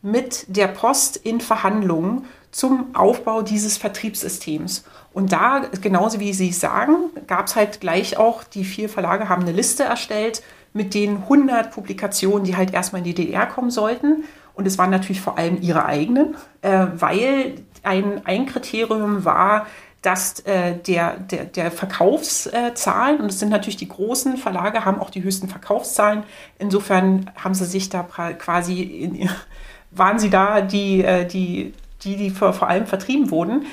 mit der Post in Verhandlungen zum Aufbau dieses Vertriebssystems. Und da, genauso wie Sie sagen, gab es halt gleich auch, die vier Verlage haben eine Liste erstellt mit den 100 Publikationen, die halt erstmal in die DDR kommen sollten. Und es waren natürlich vor allem ihre eigenen, äh, weil ein, ein Kriterium war, dass äh, der, der, der Verkaufszahlen, und es sind natürlich die großen Verlage, haben auch die höchsten Verkaufszahlen. Insofern haben sie sich da quasi, in, (laughs) waren sie da die, äh, die, die, die vor, vor allem vertrieben wurden.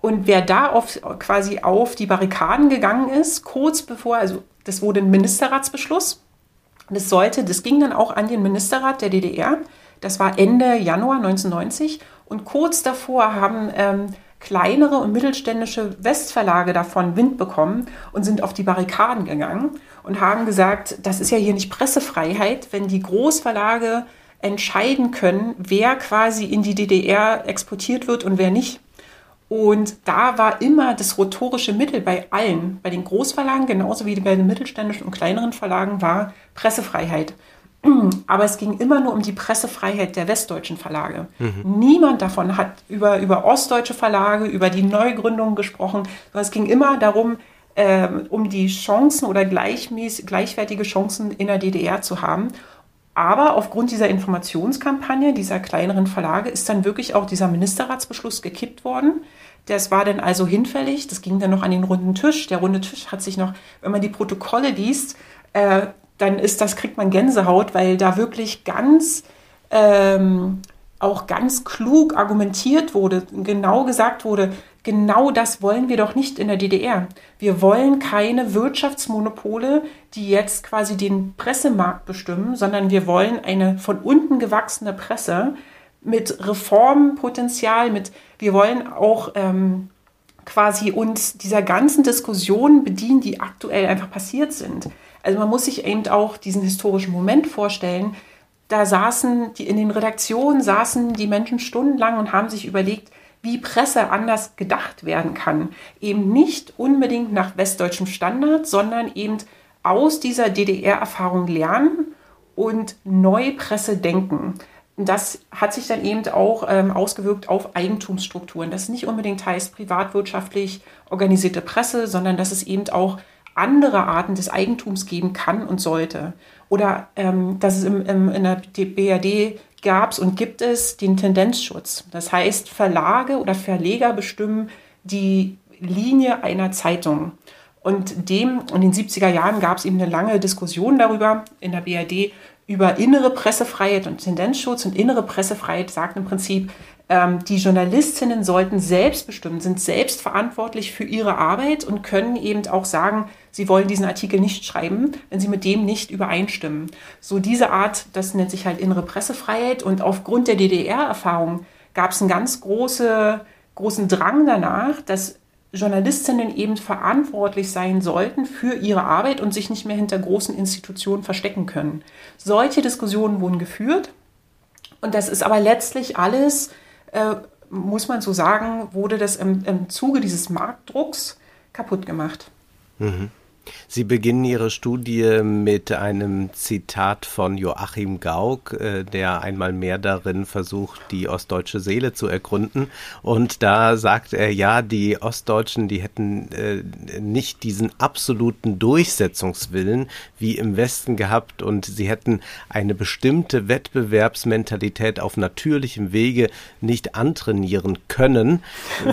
Und wer da auf, quasi auf die Barrikaden gegangen ist, kurz bevor, also das wurde ein Ministerratsbeschluss, das sollte, das ging dann auch an den Ministerrat der DDR. Das war Ende Januar 1990. Und kurz davor haben ähm, kleinere und mittelständische Westverlage davon Wind bekommen und sind auf die Barrikaden gegangen und haben gesagt, das ist ja hier nicht Pressefreiheit, wenn die Großverlage entscheiden können, wer quasi in die DDR exportiert wird und wer nicht. Und da war immer das rhetorische Mittel bei allen, bei den Großverlagen genauso wie bei den mittelständischen und kleineren Verlagen, war Pressefreiheit. (clears throat) Aber es ging immer nur um die Pressefreiheit der westdeutschen Verlage. Mhm. Niemand davon hat über, über ostdeutsche Verlage, über die Neugründung gesprochen, sondern es ging immer darum, äh, um die Chancen oder gleichmäßig, gleichwertige Chancen in der DDR zu haben. Aber aufgrund dieser Informationskampagne dieser kleineren Verlage ist dann wirklich auch dieser Ministerratsbeschluss gekippt worden. Das war dann also hinfällig. Das ging dann noch an den runden Tisch. Der runde Tisch hat sich noch, wenn man die Protokolle liest, äh, dann ist das, kriegt man Gänsehaut, weil da wirklich ganz ähm, auch ganz klug argumentiert wurde, genau gesagt wurde, genau das wollen wir doch nicht in der DDR. Wir wollen keine Wirtschaftsmonopole, die jetzt quasi den Pressemarkt bestimmen, sondern wir wollen eine von unten gewachsene Presse mit Reformpotenzial, mit wir wollen auch ähm, quasi uns dieser ganzen Diskussionen bedienen, die aktuell einfach passiert sind. Also man muss sich eben auch diesen historischen Moment vorstellen. Da saßen die in den Redaktionen saßen die Menschen stundenlang und haben sich überlegt, wie Presse anders gedacht werden kann. Eben nicht unbedingt nach westdeutschem Standard, sondern eben aus dieser DDR-Erfahrung lernen und neu Presse denken. Das hat sich dann eben auch ähm, ausgewirkt auf Eigentumsstrukturen. Das nicht unbedingt heißt privatwirtschaftlich organisierte Presse, sondern dass es eben auch andere Arten des Eigentums geben kann und sollte. Oder ähm, dass es im, im, in der BRD gab es und gibt es den Tendenzschutz. Das heißt, Verlage oder Verleger bestimmen die Linie einer Zeitung. Und dem, in den 70er Jahren gab es eben eine lange Diskussion darüber in der BRD über innere Pressefreiheit und Tendenzschutz. Und innere Pressefreiheit sagt im Prinzip, die Journalistinnen sollten selbst bestimmen, sind selbst verantwortlich für ihre Arbeit und können eben auch sagen, sie wollen diesen Artikel nicht schreiben, wenn sie mit dem nicht übereinstimmen. So diese Art, das nennt sich halt innere Pressefreiheit und aufgrund der DDR-Erfahrung gab es einen ganz große, großen Drang danach, dass Journalistinnen eben verantwortlich sein sollten für ihre Arbeit und sich nicht mehr hinter großen Institutionen verstecken können. Solche Diskussionen wurden geführt und das ist aber letztlich alles, äh, muss man so sagen, wurde das im, im Zuge dieses Marktdrucks kaputt gemacht. Mhm. Sie beginnen Ihre Studie mit einem Zitat von Joachim Gauck, äh, der einmal mehr darin versucht, die ostdeutsche Seele zu ergründen. Und da sagt er, ja, die Ostdeutschen, die hätten äh, nicht diesen absoluten Durchsetzungswillen wie im Westen gehabt und sie hätten eine bestimmte Wettbewerbsmentalität auf natürlichem Wege nicht antrainieren können.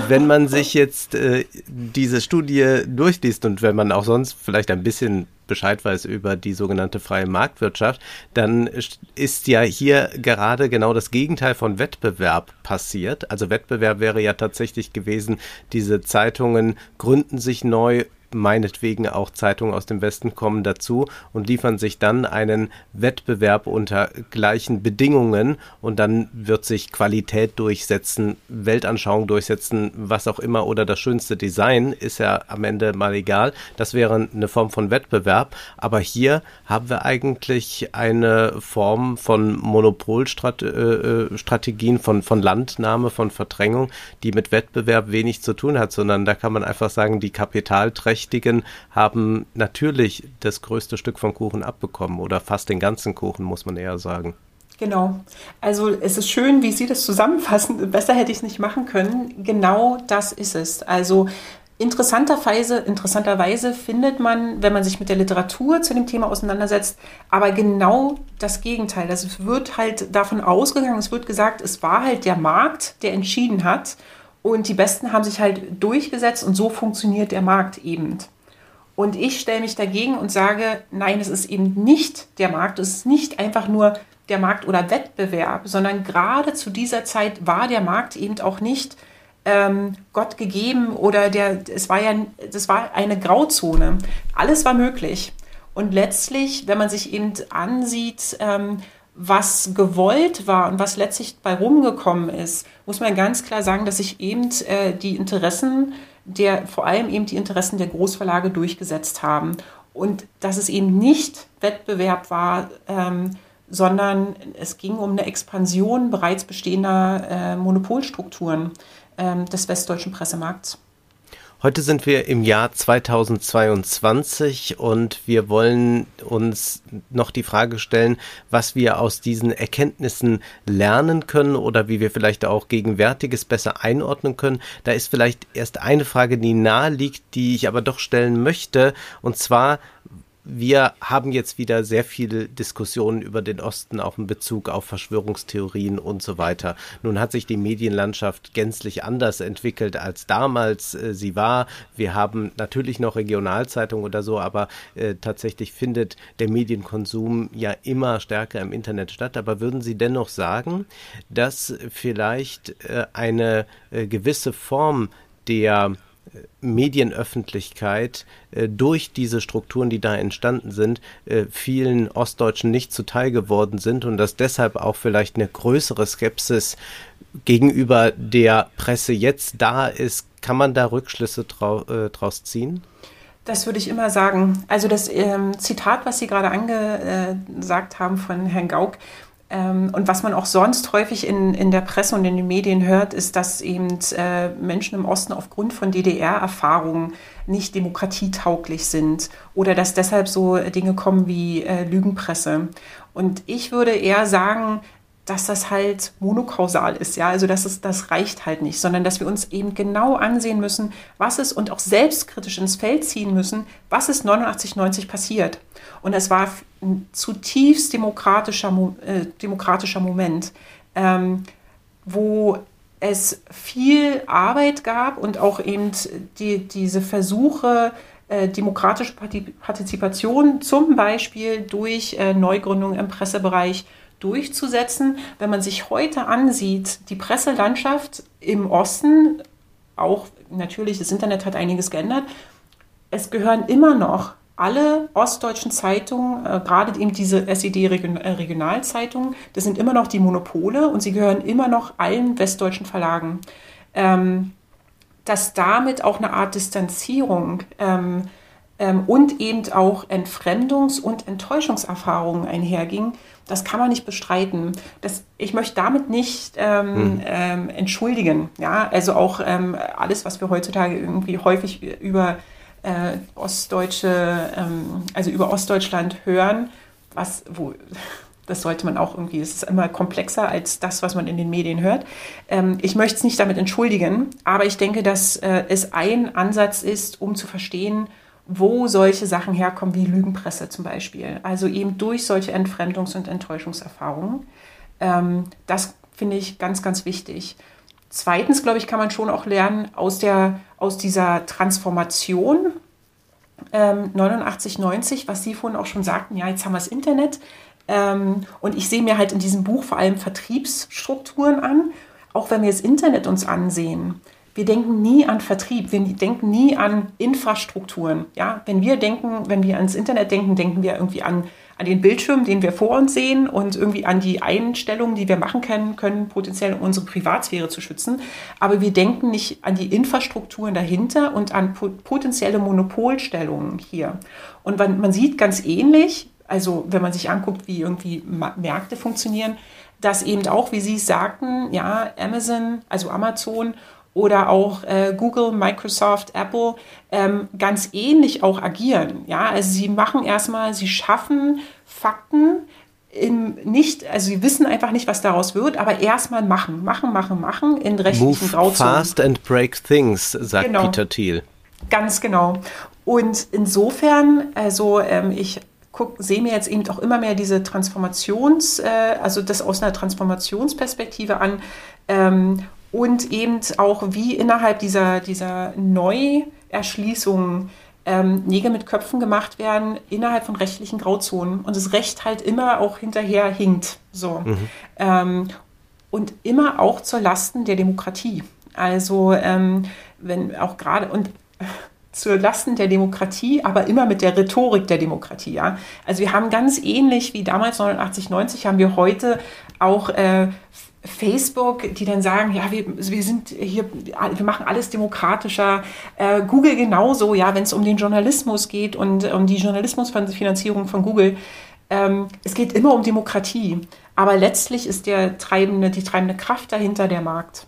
Wenn man sich jetzt äh, diese Studie durchliest und wenn man auch sonst vielleicht ein bisschen Bescheid weiß über die sogenannte freie Marktwirtschaft, dann ist ja hier gerade genau das Gegenteil von Wettbewerb passiert. Also Wettbewerb wäre ja tatsächlich gewesen, diese Zeitungen gründen sich neu meinetwegen auch Zeitungen aus dem Westen kommen dazu und liefern sich dann einen Wettbewerb unter gleichen Bedingungen und dann wird sich Qualität durchsetzen, Weltanschauung durchsetzen, was auch immer oder das schönste Design ist ja am Ende mal egal. Das wäre eine Form von Wettbewerb, aber hier haben wir eigentlich eine Form von Monopolstrategien, von, von Landnahme, von Verdrängung, die mit Wettbewerb wenig zu tun hat, sondern da kann man einfach sagen, die Kapitalträger Mächtigen haben natürlich das größte Stück vom Kuchen abbekommen oder fast den ganzen Kuchen, muss man eher sagen. Genau. Also es ist schön, wie Sie das zusammenfassen. Besser hätte ich es nicht machen können. Genau das ist es. Also interessanterweise, interessanterweise findet man, wenn man sich mit der Literatur zu dem Thema auseinandersetzt, aber genau das Gegenteil. Also es wird halt davon ausgegangen, es wird gesagt, es war halt der Markt, der entschieden hat. Und die Besten haben sich halt durchgesetzt und so funktioniert der Markt eben. Und ich stelle mich dagegen und sage, nein, es ist eben nicht der Markt, es ist nicht einfach nur der Markt oder Wettbewerb, sondern gerade zu dieser Zeit war der Markt eben auch nicht ähm, Gott gegeben oder der, es war ja, das war eine Grauzone. Alles war möglich. Und letztlich, wenn man sich eben ansieht, ähm, was gewollt war und was letztlich bei rumgekommen ist, muss man ganz klar sagen, dass sich eben äh, die Interessen der, vor allem eben die Interessen der Großverlage durchgesetzt haben. Und dass es eben nicht Wettbewerb war, ähm, sondern es ging um eine Expansion bereits bestehender äh, Monopolstrukturen äh, des westdeutschen Pressemarkts. Heute sind wir im Jahr 2022 und wir wollen uns noch die Frage stellen, was wir aus diesen Erkenntnissen lernen können oder wie wir vielleicht auch Gegenwärtiges besser einordnen können. Da ist vielleicht erst eine Frage, die nahe liegt, die ich aber doch stellen möchte. Und zwar, wir haben jetzt wieder sehr viele Diskussionen über den Osten, auch in Bezug auf Verschwörungstheorien und so weiter. Nun hat sich die Medienlandschaft gänzlich anders entwickelt, als damals äh, sie war. Wir haben natürlich noch Regionalzeitungen oder so, aber äh, tatsächlich findet der Medienkonsum ja immer stärker im Internet statt. Aber würden Sie dennoch sagen, dass vielleicht äh, eine äh, gewisse Form der Medienöffentlichkeit äh, durch diese Strukturen, die da entstanden sind, äh, vielen Ostdeutschen nicht zuteil geworden sind und dass deshalb auch vielleicht eine größere Skepsis gegenüber der Presse jetzt da ist. Kann man da Rückschlüsse drau äh, draus ziehen? Das würde ich immer sagen. Also das ähm, Zitat, was Sie gerade angesagt haben von Herrn Gauck, und was man auch sonst häufig in, in der Presse und in den Medien hört, ist, dass eben äh, Menschen im Osten aufgrund von DDR-Erfahrungen nicht demokratietauglich sind oder dass deshalb so Dinge kommen wie äh, Lügenpresse. Und ich würde eher sagen, dass das halt monokausal ist, ja, also dass es, das reicht halt nicht, sondern dass wir uns eben genau ansehen müssen, was ist und auch selbstkritisch ins Feld ziehen müssen, was ist 89, 90 passiert. Und es war ein zutiefst demokratischer, äh, demokratischer Moment, ähm, wo es viel Arbeit gab und auch eben die, diese Versuche, äh, demokratische Partizipation zum Beispiel durch äh, Neugründungen im Pressebereich durchzusetzen. Wenn man sich heute ansieht, die Presselandschaft im Osten, auch natürlich, das Internet hat einiges geändert, es gehören immer noch alle ostdeutschen Zeitungen, äh, gerade eben diese SED-Regionalzeitungen, äh, das sind immer noch die Monopole und sie gehören immer noch allen westdeutschen Verlagen. Ähm, dass damit auch eine Art Distanzierung ähm, ähm, und eben auch Entfremdungs- und Enttäuschungserfahrungen einherging, das kann man nicht bestreiten. Das, ich möchte damit nicht ähm, hm. ähm, entschuldigen. Ja, also auch ähm, alles, was wir heutzutage irgendwie häufig über äh, ostdeutsche, ähm, also über Ostdeutschland hören, was, wo, (laughs) das sollte man auch irgendwie, es ist immer komplexer als das, was man in den Medien hört. Ähm, ich möchte es nicht damit entschuldigen, aber ich denke, dass äh, es ein Ansatz ist, um zu verstehen, wo solche Sachen herkommen, wie Lügenpresse zum Beispiel. Also eben durch solche Entfremdungs- und Enttäuschungserfahrungen. Ähm, das finde ich ganz, ganz wichtig. Zweitens, glaube ich, kann man schon auch lernen aus, der, aus dieser Transformation ähm, 89, 90, was Sie vorhin auch schon sagten, ja, jetzt haben wir das Internet, ähm, und ich sehe mir halt in diesem Buch vor allem Vertriebsstrukturen an, auch wenn wir das Internet uns ansehen. Wir denken nie an Vertrieb, wir denken nie an Infrastrukturen. Ja, wenn wir denken, wenn wir ans Internet denken, denken wir irgendwie an, an den Bildschirm, den wir vor uns sehen und irgendwie an die Einstellungen, die wir machen können, können potenziell um unsere Privatsphäre zu schützen. Aber wir denken nicht an die Infrastrukturen dahinter und an potenzielle Monopolstellungen hier. Und man, sieht ganz ähnlich, also wenn man sich anguckt, wie irgendwie Märkte funktionieren, dass eben auch, wie Sie sagten, ja, Amazon, also Amazon oder auch äh, Google, Microsoft, Apple ähm, ganz ähnlich auch agieren. Ja, also sie machen erstmal, sie schaffen Fakten im nicht, also sie wissen einfach nicht, was daraus wird, aber erstmal machen, machen, machen, machen in rechtlichen Move Grauzonen. Fast and break things, sagt genau. Peter Thiel. Ganz genau. Und insofern, also ähm, ich sehe mir jetzt eben auch immer mehr diese Transformations, äh, also das aus einer Transformationsperspektive an ähm, und eben auch wie innerhalb dieser, dieser Neuerschließungen ähm, Nägel mit Köpfen gemacht werden innerhalb von rechtlichen Grauzonen und das Recht halt immer auch hinterher hinkt. So. Mhm. Ähm, und immer auch zur Lasten der Demokratie. Also ähm, wenn auch gerade und (laughs) zur Lasten der Demokratie, aber immer mit der Rhetorik der Demokratie. Ja? Also wir haben ganz ähnlich wie damals 89, 90 haben wir heute auch äh, Facebook, die dann sagen, ja, wir, wir sind hier, wir machen alles demokratischer. Äh, Google genauso, ja, wenn es um den Journalismus geht und um die Journalismusfinanzierung von Google. Ähm, es geht immer um Demokratie. Aber letztlich ist der treibende, die treibende Kraft dahinter der Markt.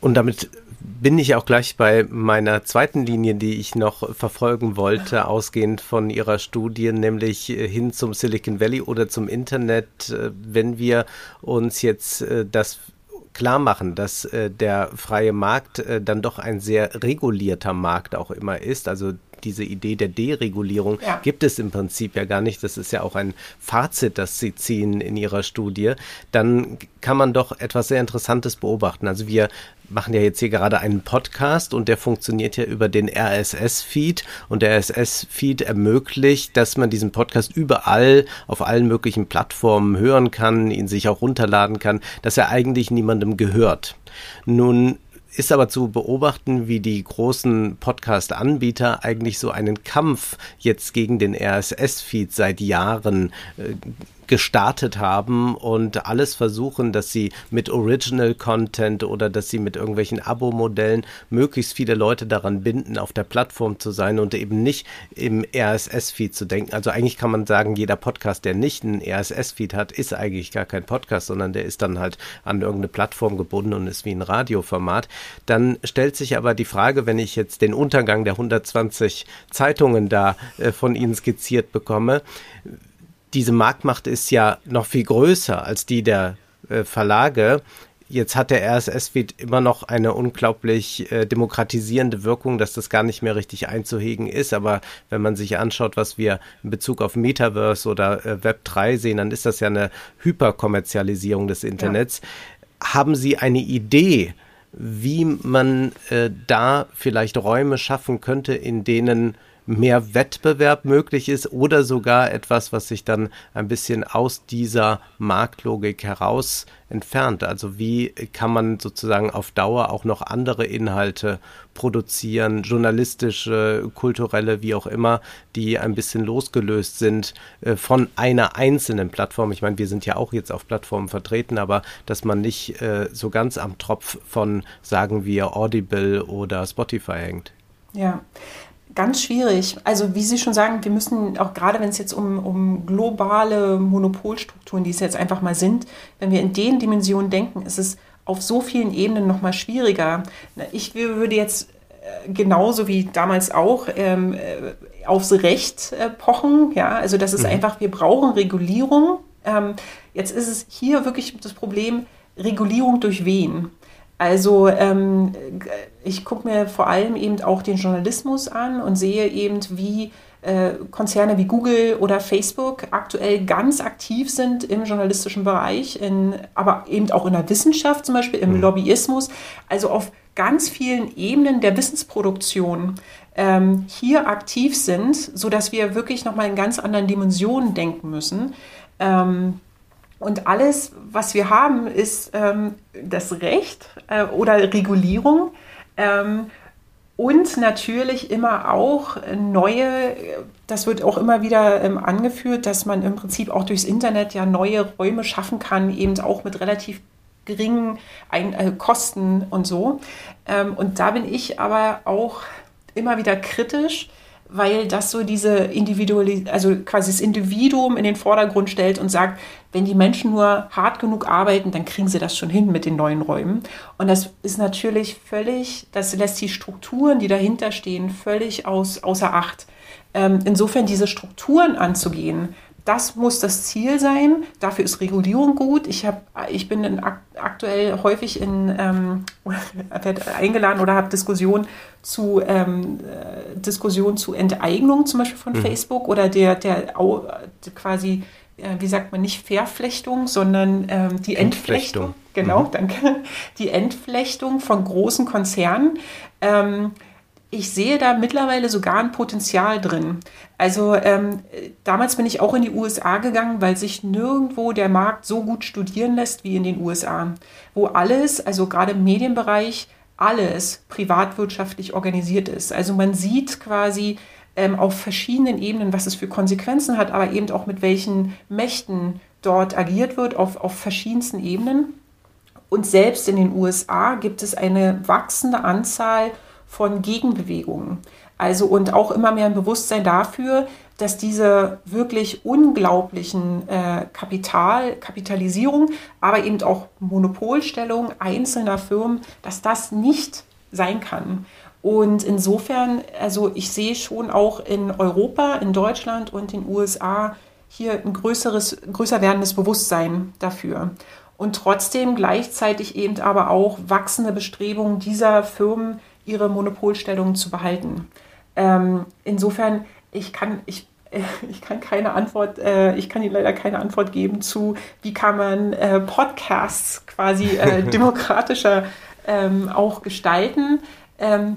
Und damit bin ich auch gleich bei meiner zweiten Linie, die ich noch verfolgen wollte, ausgehend von Ihrer Studie, nämlich äh, hin zum Silicon Valley oder zum Internet. Äh, wenn wir uns jetzt äh, das klar machen, dass äh, der freie Markt äh, dann doch ein sehr regulierter Markt auch immer ist. Also diese Idee der Deregulierung ja. gibt es im Prinzip ja gar nicht. Das ist ja auch ein Fazit, das Sie ziehen in Ihrer Studie. Dann kann man doch etwas sehr Interessantes beobachten. Also wir machen ja jetzt hier gerade einen Podcast und der funktioniert ja über den RSS-Feed und der RSS-Feed ermöglicht, dass man diesen Podcast überall auf allen möglichen Plattformen hören kann, ihn sich auch runterladen kann, dass er eigentlich niemandem gehört. Nun ist aber zu beobachten, wie die großen Podcast-Anbieter eigentlich so einen Kampf jetzt gegen den RSS-Feed seit Jahren äh, gestartet haben und alles versuchen, dass sie mit Original Content oder dass sie mit irgendwelchen Abo-Modellen möglichst viele Leute daran binden, auf der Plattform zu sein und eben nicht im RSS-Feed zu denken. Also eigentlich kann man sagen, jeder Podcast, der nicht einen RSS-Feed hat, ist eigentlich gar kein Podcast, sondern der ist dann halt an irgendeine Plattform gebunden und ist wie ein Radioformat. Dann stellt sich aber die Frage, wenn ich jetzt den Untergang der 120 Zeitungen da äh, von Ihnen skizziert bekomme, diese Marktmacht ist ja noch viel größer als die der äh, Verlage. Jetzt hat der RSS-Feed immer noch eine unglaublich äh, demokratisierende Wirkung, dass das gar nicht mehr richtig einzuhegen ist. Aber wenn man sich anschaut, was wir in Bezug auf Metaverse oder äh, Web 3 sehen, dann ist das ja eine Hyperkommerzialisierung des Internets. Ja. Haben Sie eine Idee, wie man äh, da vielleicht Räume schaffen könnte, in denen mehr Wettbewerb möglich ist oder sogar etwas, was sich dann ein bisschen aus dieser Marktlogik heraus entfernt. Also wie kann man sozusagen auf Dauer auch noch andere Inhalte produzieren, journalistische, kulturelle, wie auch immer, die ein bisschen losgelöst sind äh, von einer einzelnen Plattform. Ich meine, wir sind ja auch jetzt auf Plattformen vertreten, aber dass man nicht äh, so ganz am Tropf von, sagen wir, Audible oder Spotify hängt. Ja, Ganz schwierig. Also wie Sie schon sagen, wir müssen auch gerade, wenn es jetzt um, um globale Monopolstrukturen, die es jetzt einfach mal sind, wenn wir in den Dimensionen denken, ist es auf so vielen Ebenen noch mal schwieriger. Ich würde jetzt genauso wie damals auch ähm, äh, aufs Recht äh, pochen. Ja, also das ist mhm. einfach, wir brauchen Regulierung. Ähm, jetzt ist es hier wirklich das Problem, Regulierung durch wen? Also ähm, ich gucke mir vor allem eben auch den Journalismus an und sehe eben, wie äh, Konzerne wie Google oder Facebook aktuell ganz aktiv sind im journalistischen Bereich, in, aber eben auch in der Wissenschaft, zum Beispiel im mhm. Lobbyismus, also auf ganz vielen Ebenen der Wissensproduktion ähm, hier aktiv sind, sodass wir wirklich nochmal in ganz anderen Dimensionen denken müssen. Ähm, und alles, was wir haben, ist ähm, das Recht äh, oder Regulierung. Ähm, und natürlich immer auch neue, das wird auch immer wieder ähm, angeführt, dass man im Prinzip auch durchs Internet ja neue Räume schaffen kann, eben auch mit relativ geringen Ein äh, Kosten und so. Ähm, und da bin ich aber auch immer wieder kritisch, weil das so diese Individualis also quasi das Individuum in den Vordergrund stellt und sagt, wenn die Menschen nur hart genug arbeiten, dann kriegen sie das schon hin mit den neuen Räumen. Und das ist natürlich völlig, das lässt die Strukturen, die dahinter stehen, völlig aus, außer Acht. Ähm, insofern diese Strukturen anzugehen, das muss das Ziel sein. Dafür ist Regulierung gut. Ich, hab, ich bin in, aktuell häufig in, ähm, (laughs) eingeladen oder habe Diskussionen zu, ähm, äh, Diskussionen zu Enteignung zum Beispiel von mhm. Facebook oder der, der, quasi wie sagt man, nicht Verflechtung, sondern ähm, die Entflechtung. Entflechtung. Genau, mhm. danke. Die Entflechtung von großen Konzernen. Ähm, ich sehe da mittlerweile sogar ein Potenzial drin. Also ähm, damals bin ich auch in die USA gegangen, weil sich nirgendwo der Markt so gut studieren lässt wie in den USA, wo alles, also gerade im Medienbereich, alles privatwirtschaftlich organisiert ist. Also man sieht quasi ähm, auf verschiedenen Ebenen, was es für Konsequenzen hat, aber eben auch mit welchen Mächten dort agiert wird, auf, auf verschiedensten Ebenen. Und selbst in den USA gibt es eine wachsende Anzahl von Gegenbewegungen. Also und auch immer mehr ein Bewusstsein dafür, dass diese wirklich unglaublichen äh, Kapital, Kapitalisierung, aber eben auch Monopolstellung einzelner Firmen, dass das nicht sein kann. Und insofern, also ich sehe schon auch in Europa, in Deutschland und in den USA hier ein größeres, größer werdendes Bewusstsein dafür. Und trotzdem gleichzeitig eben aber auch wachsende Bestrebungen dieser Firmen, ihre Monopolstellung zu behalten. Ähm, insofern, ich kann, ich, äh, (laughs) ich kann keine Antwort, äh, ich kann Ihnen leider keine Antwort geben zu, wie kann man äh, Podcasts quasi äh, (laughs) demokratischer ähm, auch gestalten. Ähm,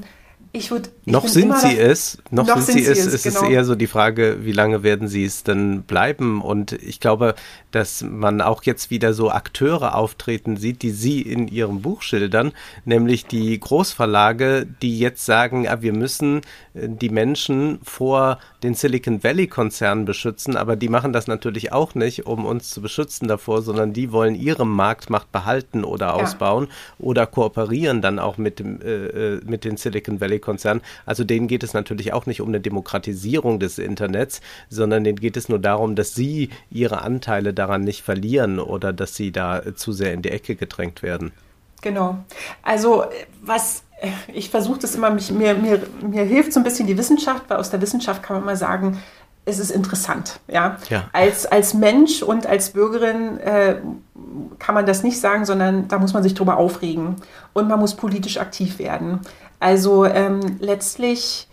ich würde. Noch sind sie es, noch, noch sind, sind, sie es. Es genau. ist eher so die Frage, wie lange werden sie es denn bleiben? Und ich glaube, dass man auch jetzt wieder so Akteure auftreten sieht, die sie in ihrem Buch schildern, nämlich die Großverlage, die jetzt sagen, ah, wir müssen äh, die Menschen vor den Silicon Valley Konzernen beschützen, aber die machen das natürlich auch nicht, um uns zu beschützen davor, sondern die wollen ihre Marktmacht behalten oder ja. ausbauen oder kooperieren dann auch mit dem äh, äh mit den Silicon Valley Konzernen. Also denen geht es natürlich auch nicht um eine Demokratisierung des Internets, sondern denen geht es nur darum, dass sie ihre Anteile daran nicht verlieren oder dass sie da zu sehr in die Ecke gedrängt werden. Genau. Also was ich versuche das immer, mich, mir, mir, mir hilft so ein bisschen die Wissenschaft, weil aus der Wissenschaft kann man mal sagen, es ist interessant. Ja? ja. Als, als Mensch und als Bürgerin äh, kann man das nicht sagen, sondern da muss man sich drüber aufregen und man muss politisch aktiv werden. Also ähm, letztlich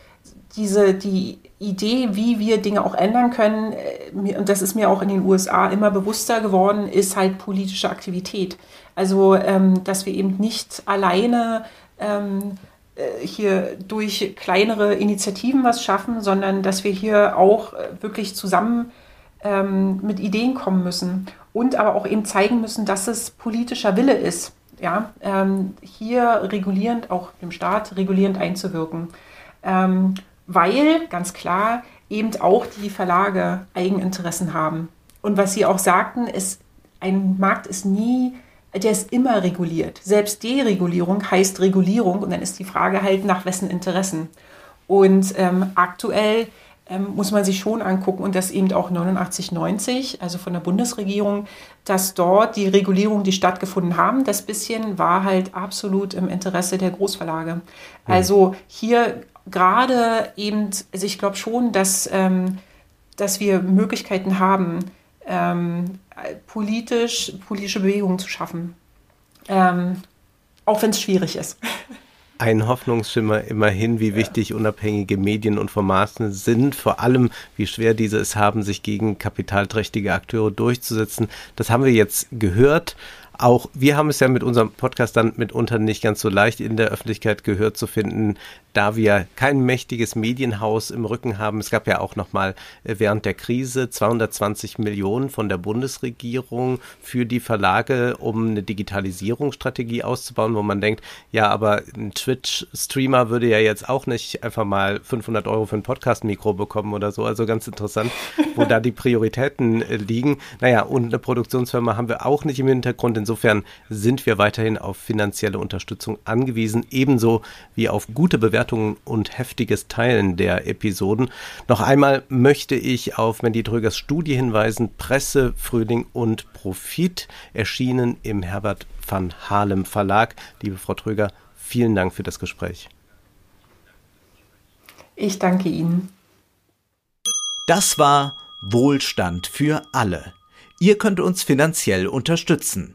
diese, die Idee, wie wir Dinge auch ändern können, äh, und das ist mir auch in den USA immer bewusster geworden, ist halt politische Aktivität. Also, ähm, dass wir eben nicht alleine ähm, äh, hier durch kleinere Initiativen was schaffen, sondern dass wir hier auch äh, wirklich zusammen ähm, mit Ideen kommen müssen und aber auch eben zeigen müssen, dass es politischer Wille ist, ja, ähm, hier regulierend, auch dem Staat regulierend einzuwirken. Ähm, weil, ganz klar, eben auch die Verlage Eigeninteressen haben. Und was Sie auch sagten, ist, ein Markt ist nie, der ist immer reguliert. Selbst Deregulierung heißt Regulierung und dann ist die Frage halt, nach wessen Interessen. Und ähm, aktuell ähm, muss man sich schon angucken und das eben auch 89, 90, also von der Bundesregierung, dass dort die Regulierungen, die stattgefunden haben, das bisschen war halt absolut im Interesse der Großverlage. Mhm. Also hier gerade eben, also ich glaube schon, dass, ähm, dass wir Möglichkeiten haben, ähm, politisch, politische Bewegungen zu schaffen. Ähm, auch wenn es schwierig ist. (laughs) ein Hoffnungsschimmer immerhin, wie wichtig unabhängige Medien und Formate sind, vor allem wie schwer diese es haben, sich gegen kapitalträchtige Akteure durchzusetzen. Das haben wir jetzt gehört. Auch wir haben es ja mit unserem Podcast dann mitunter nicht ganz so leicht in der Öffentlichkeit gehört zu finden, da wir kein mächtiges Medienhaus im Rücken haben. Es gab ja auch noch mal äh, während der Krise 220 Millionen von der Bundesregierung für die Verlage, um eine Digitalisierungsstrategie auszubauen, wo man denkt, ja, aber ein Twitch-Streamer würde ja jetzt auch nicht einfach mal 500 Euro für ein Podcast-Mikro bekommen oder so. Also ganz interessant, wo da die Prioritäten äh, liegen. Naja, und eine Produktionsfirma haben wir auch nicht im Hintergrund. Insofern sind wir weiterhin auf finanzielle Unterstützung angewiesen, ebenso wie auf gute Bewertungen und heftiges Teilen der Episoden. Noch einmal möchte ich auf Mandy Trögers Studie hinweisen, Presse, Frühling und Profit, erschienen im Herbert van Halem Verlag. Liebe Frau Tröger, vielen Dank für das Gespräch. Ich danke Ihnen. Das war Wohlstand für alle. Ihr könnt uns finanziell unterstützen